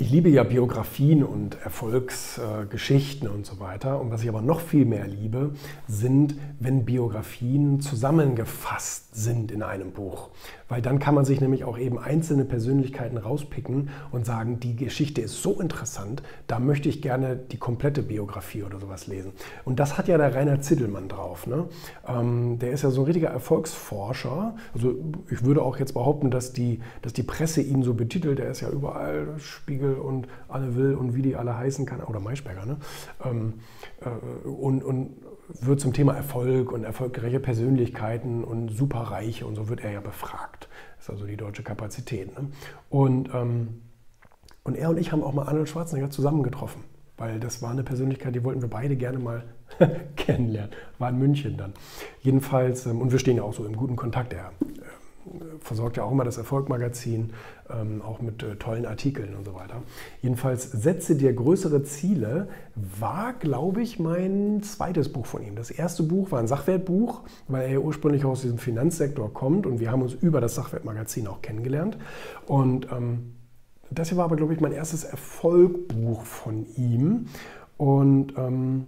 Ich liebe ja Biografien und Erfolgsgeschichten und so weiter. Und was ich aber noch viel mehr liebe, sind, wenn Biografien zusammengefasst sind in einem Buch. Weil dann kann man sich nämlich auch eben einzelne Persönlichkeiten rauspicken und sagen, die Geschichte ist so interessant, da möchte ich gerne die komplette Biografie oder sowas lesen. Und das hat ja der Rainer Zittelmann drauf. Ne? Ähm, der ist ja so ein richtiger Erfolgsforscher. Also ich würde auch jetzt behaupten, dass die, dass die Presse ihn so betitelt. Der ist ja überall Spiegel Vogel und Anne Will und wie die alle heißen kann, oder Maischberger, ne? Ähm, äh, und, und wird zum Thema Erfolg und erfolgreiche Persönlichkeiten und Superreiche und so wird er ja befragt. Das ist also die deutsche Kapazität. Ne? Und, ähm, und er und ich haben auch mal Arnold Schwarzenegger zusammengetroffen, weil das war eine Persönlichkeit, die wollten wir beide gerne mal kennenlernen. War in München dann. Jedenfalls, ähm, und wir stehen ja auch so im guten Kontakt. Er versorgt ja auch immer das Erfolgmagazin, ähm, auch mit äh, tollen Artikeln und so weiter. Jedenfalls Setze dir größere Ziele war, glaube ich, mein zweites Buch von ihm. Das erste Buch war ein Sachwertbuch, weil er ja ursprünglich aus diesem Finanzsektor kommt und wir haben uns über das Sachwertmagazin auch kennengelernt. Und ähm, das hier war aber, glaube ich, mein erstes Erfolgbuch von ihm und ähm,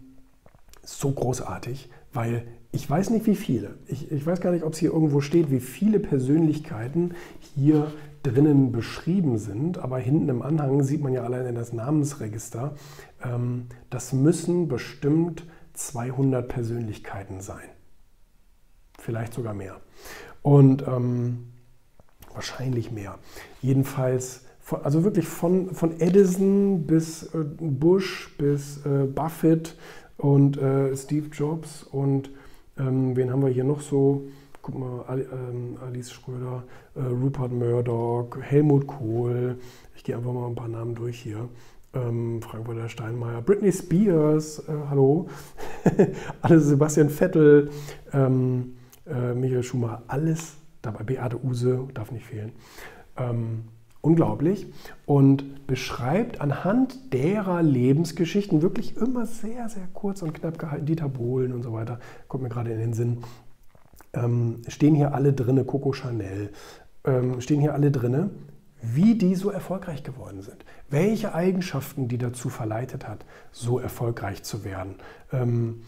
so großartig, weil ich weiß nicht, wie viele. Ich, ich weiß gar nicht, ob es hier irgendwo steht, wie viele Persönlichkeiten hier drinnen beschrieben sind. Aber hinten im Anhang sieht man ja allein das Namensregister. Ähm, das müssen bestimmt 200 Persönlichkeiten sein. Vielleicht sogar mehr. Und ähm, wahrscheinlich mehr. Jedenfalls, also wirklich von, von Edison bis äh, Bush bis äh, Buffett und äh, Steve Jobs und ähm, wen haben wir hier noch so? Guck mal, ähm, Alice Schröder, äh, Rupert Murdoch, Helmut Kohl. Ich gehe einfach mal ein paar Namen durch hier. Ähm, Frank-Walter Steinmeier, Britney Spears, äh, hallo. Alle Sebastian Vettel, ähm, äh, Michael Schumacher, alles dabei. Beate Use darf nicht fehlen. Ähm, unglaublich und beschreibt anhand derer Lebensgeschichten wirklich immer sehr, sehr kurz und knapp gehalten. Dieter Bohlen und so weiter, kommt mir gerade in den Sinn. Ähm, stehen hier alle drinne, Coco Chanel, ähm, stehen hier alle drinne, wie die so erfolgreich geworden sind. Welche Eigenschaften die dazu verleitet hat, so erfolgreich zu werden. Ähm,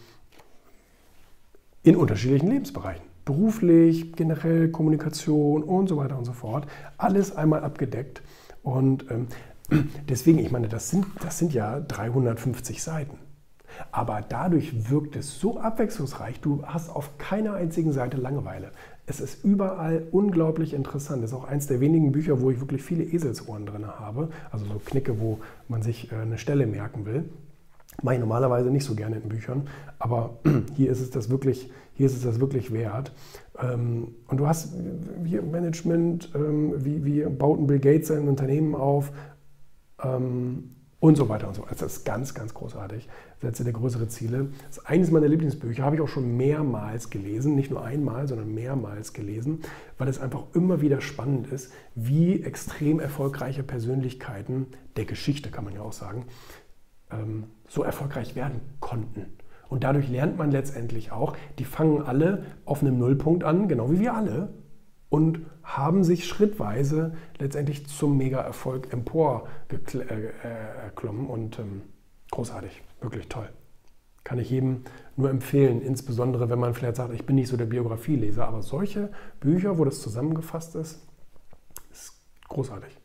in unterschiedlichen Lebensbereichen beruflich, generell Kommunikation und so weiter und so fort. Alles einmal abgedeckt. Und ähm, deswegen, ich meine, das sind, das sind ja 350 Seiten. Aber dadurch wirkt es so abwechslungsreich, du hast auf keiner einzigen Seite Langeweile. Es ist überall unglaublich interessant. Das ist auch eins der wenigen Bücher, wo ich wirklich viele Eselsohren drin habe. Also so Knicke, wo man sich äh, eine Stelle merken will. Mache ich normalerweise nicht so gerne in Büchern, aber hier ist es das wirklich, hier ist es das wirklich wert. Ähm, und du hast hier Management, ähm, wie, wie baut ein Bill Gates sein Unternehmen auf ähm, und so weiter und so weiter. Das ist ganz, ganz großartig. Setze dir größere Ziele. Das ist eines meiner Lieblingsbücher, habe ich auch schon mehrmals gelesen, nicht nur einmal, sondern mehrmals gelesen, weil es einfach immer wieder spannend ist, wie extrem erfolgreiche Persönlichkeiten der Geschichte, kann man ja auch sagen, ähm, so erfolgreich werden konnten. Und dadurch lernt man letztendlich auch, die fangen alle auf einem Nullpunkt an, genau wie wir alle, und haben sich schrittweise letztendlich zum Mega-Erfolg emporgeklommen äh, und ähm, großartig, wirklich toll. Kann ich jedem nur empfehlen, insbesondere wenn man vielleicht sagt, ich bin nicht so der Biografieleser, aber solche Bücher, wo das zusammengefasst ist, ist großartig.